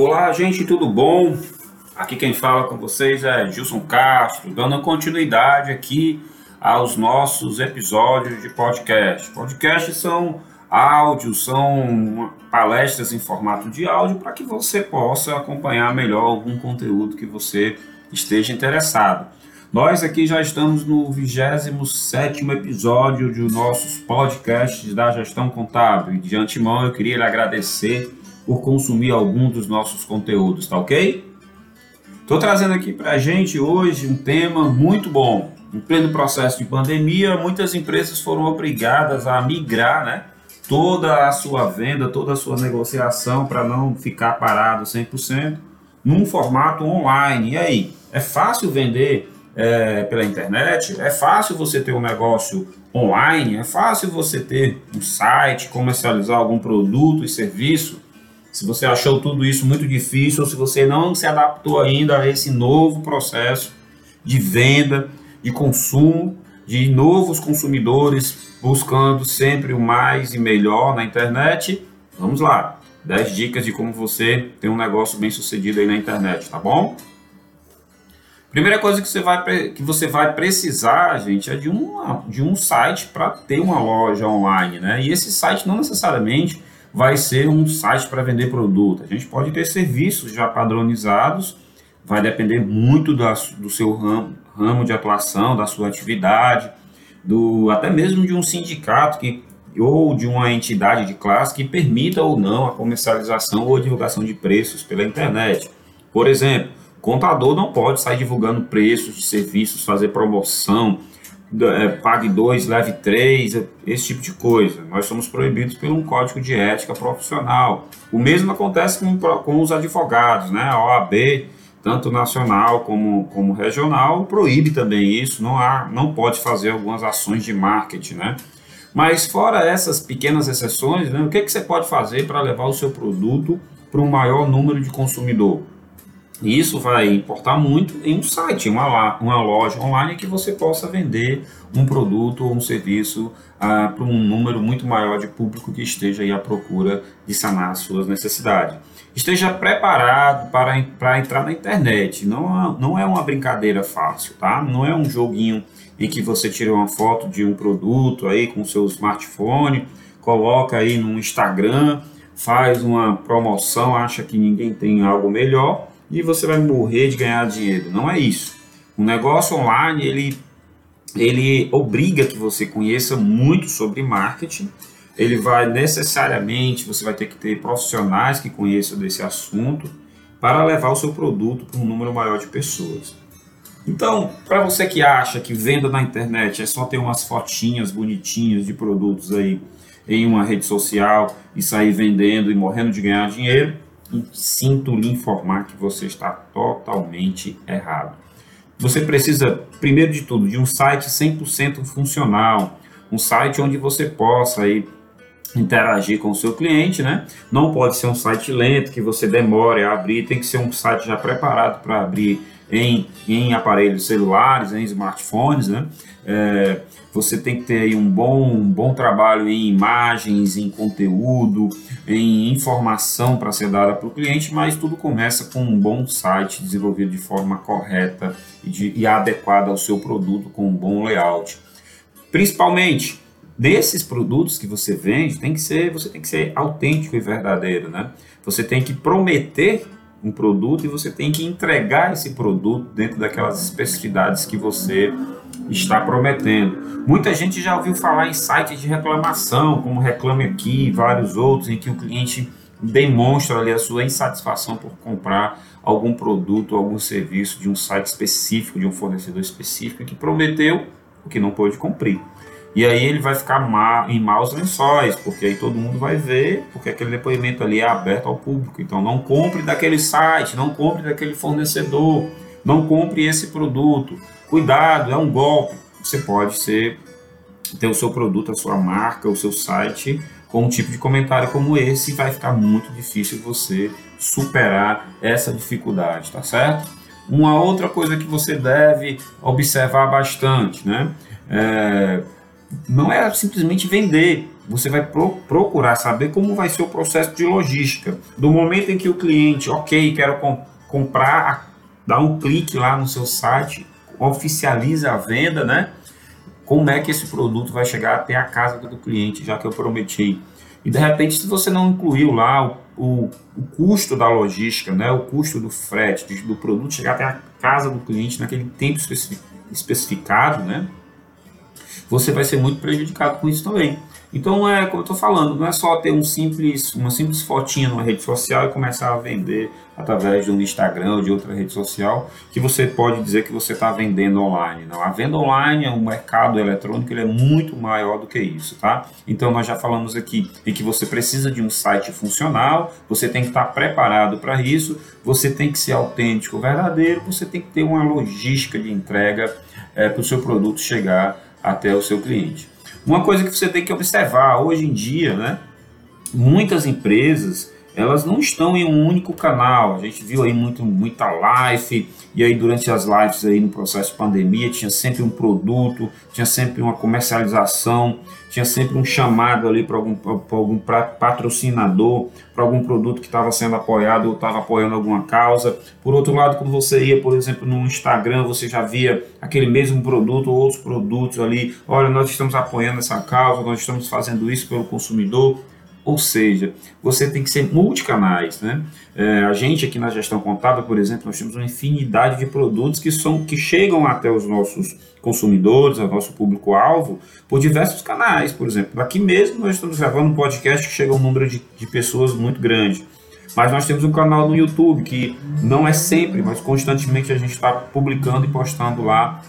Olá, gente, tudo bom? Aqui quem fala com vocês é Gilson Castro, dando continuidade aqui aos nossos episódios de podcast. Podcasts são áudios, são palestras em formato de áudio para que você possa acompanhar melhor algum conteúdo que você esteja interessado. Nós aqui já estamos no 27 episódio de nossos podcasts da gestão contábil. De antemão eu queria lhe agradecer por consumir algum dos nossos conteúdos, tá ok? Estou trazendo aqui para a gente hoje um tema muito bom. Em pleno processo de pandemia, muitas empresas foram obrigadas a migrar né, toda a sua venda, toda a sua negociação para não ficar parado 100% num formato online. E aí, é fácil vender é, pela internet? É fácil você ter um negócio online? É fácil você ter um site, comercializar algum produto e serviço? Se você achou tudo isso muito difícil ou se você não se adaptou ainda a esse novo processo de venda, de consumo, de novos consumidores buscando sempre o mais e melhor na internet, vamos lá. 10 dicas de como você ter um negócio bem sucedido aí na internet, tá bom? Primeira coisa que você vai, que você vai precisar, gente, é de, uma, de um site para ter uma loja online, né? E esse site não necessariamente vai ser um site para vender produto. A gente pode ter serviços já padronizados, vai depender muito da, do seu ramo, ramo de atuação, da sua atividade, do até mesmo de um sindicato que ou de uma entidade de classe que permita ou não a comercialização ou a divulgação de preços pela internet. Por exemplo, contador não pode sair divulgando preços de serviços, fazer promoção, é, pague dois, leve três, esse tipo de coisa. Nós somos proibidos por um código de ética profissional. O mesmo acontece com, com os advogados, né? A OAB, tanto nacional como, como regional, proíbe também isso. Não há, não pode fazer algumas ações de marketing, né? Mas fora essas pequenas exceções, né, o que, que você pode fazer para levar o seu produto para um maior número de consumidor? Isso vai importar muito em um site, uma, uma loja online que você possa vender um produto ou um serviço ah, para um número muito maior de público que esteja aí à procura de sanar suas necessidades. Esteja preparado para, para entrar na internet. Não, não é uma brincadeira fácil, tá? Não é um joguinho em que você tira uma foto de um produto aí com seu smartphone, coloca aí no Instagram, faz uma promoção, acha que ninguém tem algo melhor e você vai morrer de ganhar dinheiro. Não é isso. O negócio online, ele, ele obriga que você conheça muito sobre marketing. Ele vai necessariamente, você vai ter que ter profissionais que conheçam desse assunto para levar o seu produto para um número maior de pessoas. Então, para você que acha que venda na internet é só ter umas fotinhas bonitinhas de produtos aí em uma rede social e sair vendendo e morrendo de ganhar dinheiro, sinto lhe informar que você está totalmente errado. Você precisa, primeiro de tudo, de um site 100% funcional, um site onde você possa aí interagir com o seu cliente, né? Não pode ser um site lento que você demore a abrir, tem que ser um site já preparado para abrir em, em aparelhos celulares, em smartphones, né? É, você tem que ter um bom, um bom trabalho em imagens, em conteúdo, em informação para ser dada para o cliente, mas tudo começa com um bom site desenvolvido de forma correta e, de, e adequada ao seu produto com um bom layout. Principalmente desses produtos que você vende, tem que ser, você tem que ser autêntico e verdadeiro, né? Você tem que prometer um produto e você tem que entregar esse produto dentro daquelas especificidades que você está prometendo. Muita gente já ouviu falar em sites de reclamação, como Reclame Aqui e vários outros, em que o cliente demonstra ali a sua insatisfação por comprar algum produto, algum serviço de um site específico, de um fornecedor específico que prometeu o que não pôde cumprir. E aí ele vai ficar em maus lençóis, porque aí todo mundo vai ver, porque aquele depoimento ali é aberto ao público. Então não compre daquele site, não compre daquele fornecedor, não compre esse produto. Cuidado, é um golpe. Você pode ser ter o seu produto, a sua marca, o seu site com um tipo de comentário como esse, vai ficar muito difícil você superar essa dificuldade, tá certo? Uma outra coisa que você deve observar bastante, né? É, não é simplesmente vender. você vai pro, procurar saber como vai ser o processo de logística. Do momento em que o cliente, ok, quero com, comprar, dá um clique lá no seu site, oficializa a venda, né? Como é que esse produto vai chegar até a casa do cliente, já que eu prometi. E de repente, se você não incluiu lá o, o, o custo da logística, né, o custo do frete, do produto chegar até a casa do cliente naquele tempo especificado, né, você vai ser muito prejudicado com isso também. Então, é como eu estou falando, não é só ter um simples, uma simples fotinha numa rede social e começar a vender através de um Instagram ou de outra rede social que você pode dizer que você está vendendo online. Não, a venda online, o mercado eletrônico, ele é muito maior do que isso, tá? Então, nós já falamos aqui em que você precisa de um site funcional, você tem que estar preparado para isso, você tem que ser autêntico, verdadeiro, você tem que ter uma logística de entrega é, para o seu produto chegar até o seu cliente. Uma coisa que você tem que observar hoje em dia, né? Muitas empresas elas não estão em um único canal. A gente viu aí muito, muita live, e aí durante as lives aí no processo de pandemia tinha sempre um produto, tinha sempre uma comercialização, tinha sempre um chamado ali para algum, algum patrocinador, para algum produto que estava sendo apoiado ou estava apoiando alguma causa. Por outro lado, quando você ia, por exemplo, no Instagram, você já via aquele mesmo produto ou outros produtos ali. Olha, nós estamos apoiando essa causa, nós estamos fazendo isso pelo consumidor. Ou seja, você tem que ser multicanais. Né? É, a gente aqui na gestão contábil, por exemplo, nós temos uma infinidade de produtos que, são, que chegam até os nossos consumidores, ao nosso público-alvo, por diversos canais. Por exemplo, aqui mesmo nós estamos gravando um podcast que chega a um número de, de pessoas muito grande. Mas nós temos um canal no YouTube que não é sempre, mas constantemente a gente está publicando e postando lá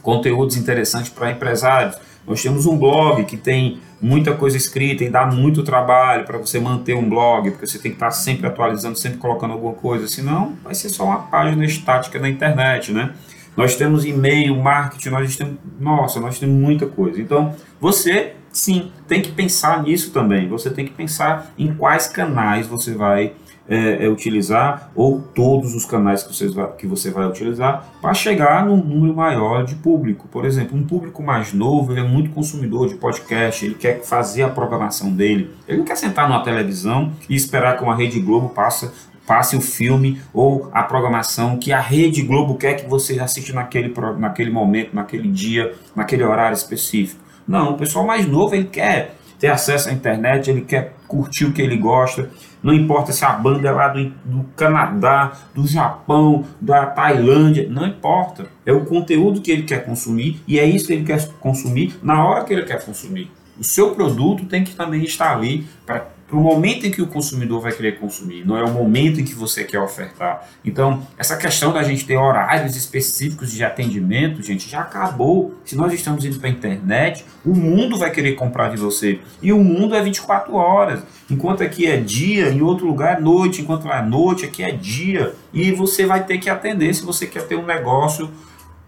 conteúdos interessantes para empresários. Nós temos um blog que tem muita coisa escrita e dá muito trabalho para você manter um blog, porque você tem que estar tá sempre atualizando, sempre colocando alguma coisa, senão vai ser só uma página estática na internet, né? Nós temos e-mail, marketing, nós temos, nossa, nós temos muita coisa. Então, você sim tem que pensar nisso também. Você tem que pensar em quais canais você vai é, é, utilizar ou todos os canais que você vai, que você vai utilizar para chegar num número maior de público. Por exemplo, um público mais novo, ele é muito consumidor de podcast, ele quer fazer a programação dele, ele não quer sentar numa televisão e esperar que uma Rede Globo passe passe o filme ou a programação que a Rede Globo quer que você assista naquele, naquele momento, naquele dia, naquele horário específico. Não, o pessoal mais novo ele quer ter acesso à internet, ele quer curtir o que ele gosta, não importa se a banda é lá do, do Canadá, do Japão, da Tailândia, não importa. É o conteúdo que ele quer consumir e é isso que ele quer consumir na hora que ele quer consumir. O seu produto tem que também estar ali para para o momento em que o consumidor vai querer consumir, não é o momento em que você quer ofertar. Então, essa questão da gente ter horários específicos de atendimento, gente, já acabou. Se nós estamos indo para a internet, o mundo vai querer comprar de você. E o mundo é 24 horas. Enquanto aqui é dia, em outro lugar é noite. Enquanto lá é noite, aqui é dia. E você vai ter que atender se você quer ter um negócio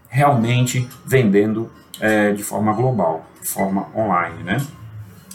realmente vendendo é, de forma global, de forma online, né?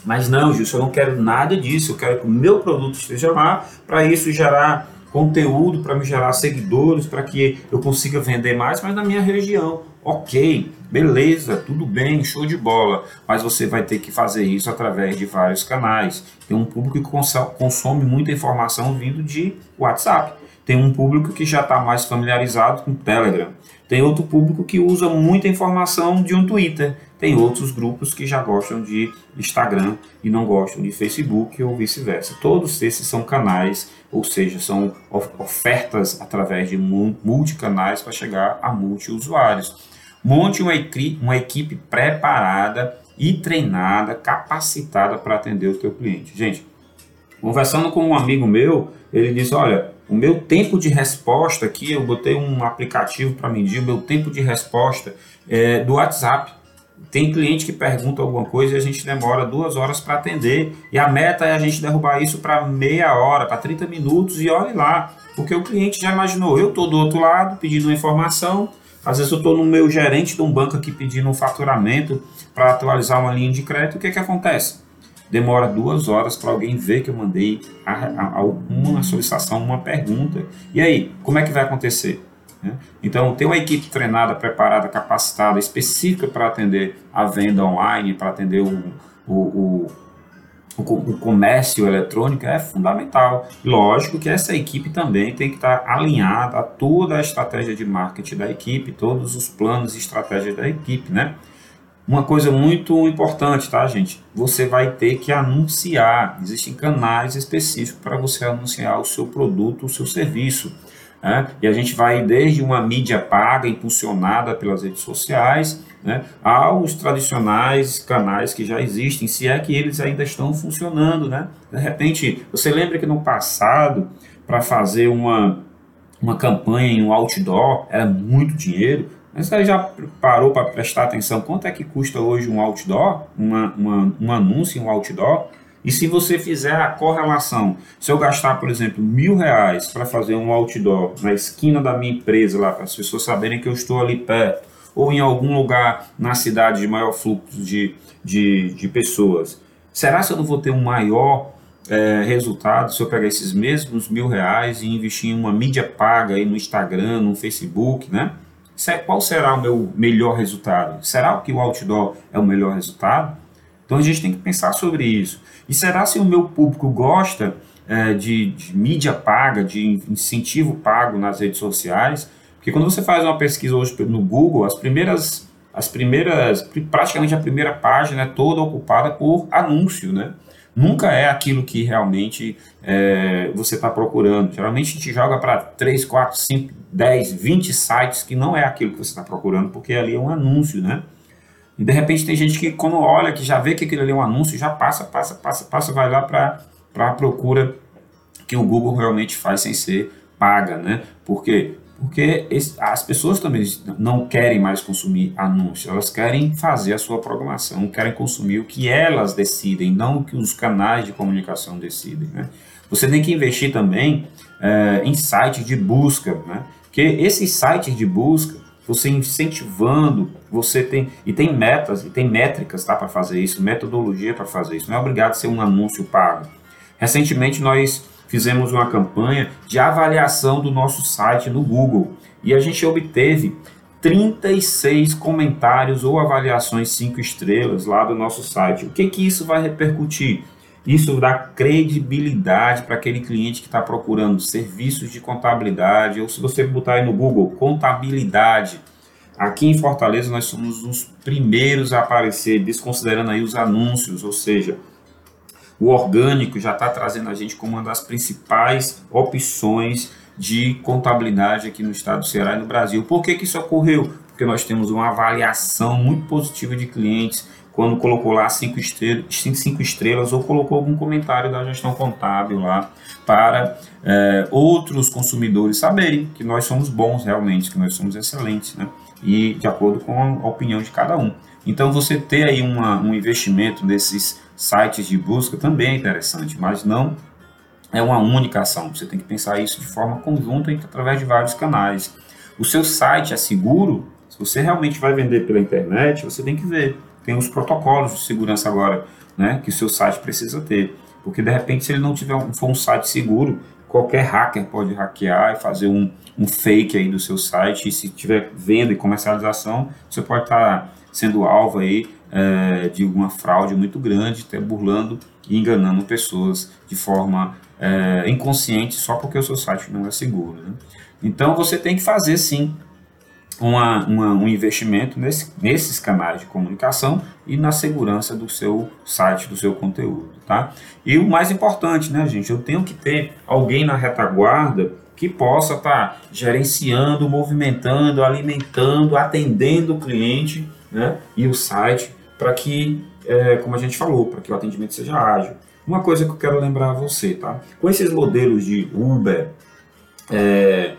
Mas não, Gilson, eu não quero nada disso. Eu quero que o meu produto esteja lá para isso gerar conteúdo, para me gerar seguidores, para que eu consiga vender mais, mas na minha região. Ok, beleza, tudo bem, show de bola. Mas você vai ter que fazer isso através de vários canais. Tem um público que consome muita informação vindo de WhatsApp. Tem um público que já está mais familiarizado com Telegram. Tem outro público que usa muita informação de um Twitter. Tem outros grupos que já gostam de Instagram e não gostam de Facebook ou vice-versa. Todos esses são canais, ou seja, são ofertas através de multicanais para chegar a multiusuários. Monte uma, uma equipe preparada e treinada, capacitada para atender o teu cliente. Gente, conversando com um amigo meu, ele disse: Olha, o meu tempo de resposta aqui, eu botei um aplicativo para medir o meu tempo de resposta é, do WhatsApp. Tem cliente que pergunta alguma coisa e a gente demora duas horas para atender. E a meta é a gente derrubar isso para meia hora, para 30 minutos e olhe lá. Porque o cliente já imaginou, eu estou do outro lado pedindo uma informação, às vezes eu estou no meu gerente de um banco aqui pedindo um faturamento para atualizar uma linha de crédito, o que, que acontece? Demora duas horas para alguém ver que eu mandei a, a, a uma solicitação, uma pergunta. E aí, como é que vai acontecer? Né? Então, ter uma equipe treinada, preparada, capacitada, específica para atender a venda online, para atender o, o, o, o comércio eletrônico é fundamental. Lógico que essa equipe também tem que estar alinhada a toda a estratégia de marketing da equipe, todos os planos e estratégias da equipe, né? Uma coisa muito importante, tá, gente? Você vai ter que anunciar. Existem canais específicos para você anunciar o seu produto, o seu serviço. Né? E a gente vai desde uma mídia paga, impulsionada pelas redes sociais, né, aos tradicionais canais que já existem, se é que eles ainda estão funcionando. Né? De repente, você lembra que no passado, para fazer uma, uma campanha em um outdoor, era muito dinheiro. Mas você já parou para prestar atenção quanto é que custa hoje um outdoor, uma, uma, um anúncio em um outdoor? E se você fizer a correlação, se eu gastar, por exemplo, mil reais para fazer um outdoor na esquina da minha empresa lá, para as pessoas saberem que eu estou ali perto, ou em algum lugar na cidade de maior fluxo de, de, de pessoas, será que eu não vou ter um maior é, resultado se eu pegar esses mesmos mil reais e investir em uma mídia paga aí no Instagram, no Facebook, né? Qual será o meu melhor resultado? Será que o outdoor é o melhor resultado? Então a gente tem que pensar sobre isso. E será se o meu público gosta é, de, de, mídia paga, de incentivo pago nas redes sociais? Porque quando você faz uma pesquisa hoje no Google, as primeiras, as primeiras, praticamente a primeira página é toda ocupada por anúncio, né? Nunca é aquilo que realmente é, você está procurando. Geralmente a gente joga para 3, 4, 5, 10, 20 sites que não é aquilo que você está procurando, porque ali é um anúncio, né? E de repente tem gente que, quando olha, que já vê que aquilo ali é um anúncio, já passa, passa, passa, passa, vai lá para a procura que o Google realmente faz sem ser paga, né? Por quê? Porque as pessoas também não querem mais consumir anúncios, elas querem fazer a sua programação, querem consumir o que elas decidem, não o que os canais de comunicação decidem, né? Você tem que investir também é, em sites de busca, né? Porque esses sites de busca, você incentivando, você tem e tem metas e tem métricas, tá, para fazer isso, metodologia para fazer isso. Não é obrigado a ser um anúncio pago. Recentemente nós fizemos uma campanha de avaliação do nosso site no Google e a gente obteve 36 comentários ou avaliações 5 estrelas lá do nosso site. O que que isso vai repercutir? Isso dá credibilidade para aquele cliente que está procurando serviços de contabilidade, ou se você botar aí no Google, contabilidade. Aqui em Fortaleza nós somos os primeiros a aparecer, desconsiderando aí os anúncios, ou seja, o orgânico já está trazendo a gente como uma das principais opções de contabilidade aqui no estado do Ceará e no Brasil. Por que, que isso ocorreu? Porque nós temos uma avaliação muito positiva de clientes, quando colocou lá cinco estrelas, cinco estrelas ou colocou algum comentário da gestão contábil lá para é, outros consumidores saberem que nós somos bons realmente, que nós somos excelentes, né? E de acordo com a opinião de cada um. Então você ter aí uma, um investimento nesses sites de busca também é interessante, mas não é uma única ação. Você tem que pensar isso de forma conjunta e através de vários canais. O seu site é seguro? Se você realmente vai vender pela internet, você tem que ver tem os protocolos de segurança agora, né, que o seu site precisa ter. Porque de repente, se ele não tiver um, for um site seguro, qualquer hacker pode hackear e fazer um, um fake aí do seu site. E se tiver venda e comercialização, você pode estar tá sendo alvo aí é, de uma fraude muito grande, até burlando e enganando pessoas de forma é, inconsciente só porque o seu site não é seguro. Né? Então você tem que fazer sim uma, uma, um investimento nesse, nesses canais de comunicação e na segurança do seu site, do seu conteúdo, tá? E o mais importante, né, gente, eu tenho que ter alguém na retaguarda que possa estar tá gerenciando, movimentando, alimentando, atendendo o cliente, né, e o site para que, é, como a gente falou, para que o atendimento seja ágil. Uma coisa que eu quero lembrar a você, tá? Com esses modelos de Uber, é,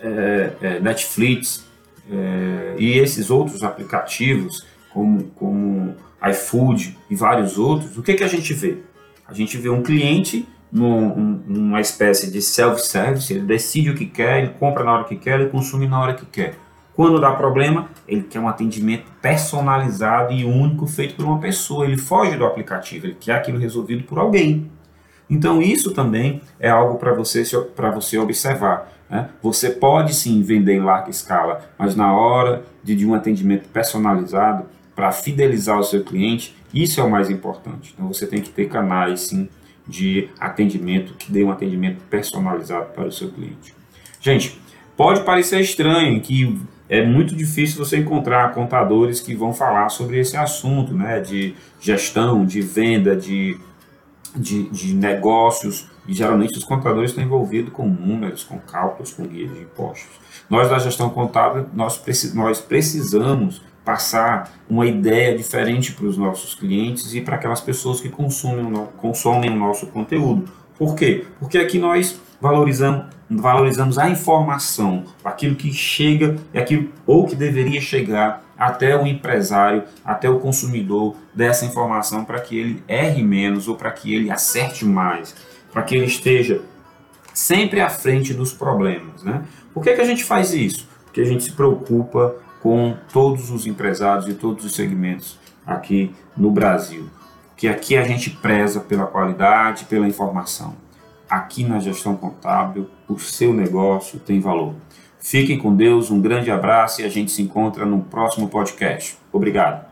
é, é Netflix, é, e esses outros aplicativos, como, como iFood e vários outros, o que, que a gente vê? A gente vê um cliente num, numa espécie de self-service, ele decide o que quer, ele compra na hora que quer, ele consome na hora que quer. Quando dá problema, ele quer um atendimento personalizado e único feito por uma pessoa. Ele foge do aplicativo, ele quer aquilo resolvido por alguém. Então isso também é algo para você, você observar. Né? Você pode sim vender em larga escala, mas na hora de, de um atendimento personalizado, para fidelizar o seu cliente, Isso é o mais importante. Então você tem que ter canais, sim, de atendimento que dê um atendimento personalizado para o seu cliente. Gente, pode parecer estranho que é muito difícil você encontrar contadores que vão falar sobre esse assunto, né, de gestão, de venda, de, de, de negócios, e geralmente os contadores estão envolvidos com números, com cálculos, com guia de impostos. Nós da gestão contábil, nós, nós precisamos passar uma ideia diferente para os nossos clientes e para aquelas pessoas que consumem, consomem o nosso conteúdo. Por quê? Porque aqui nós valorizamos, valorizamos a informação, aquilo que chega, aquilo, ou que deveria chegar até o empresário, até o consumidor dessa informação para que ele erre menos ou para que ele acerte mais, para que ele esteja sempre à frente dos problemas. Né? Por que, que a gente faz isso? Porque a gente se preocupa com todos os empresários e todos os segmentos aqui no Brasil. Que aqui a gente preza pela qualidade, pela informação. Aqui na gestão contábil, o seu negócio tem valor. Fiquem com Deus, um grande abraço e a gente se encontra no próximo podcast. Obrigado.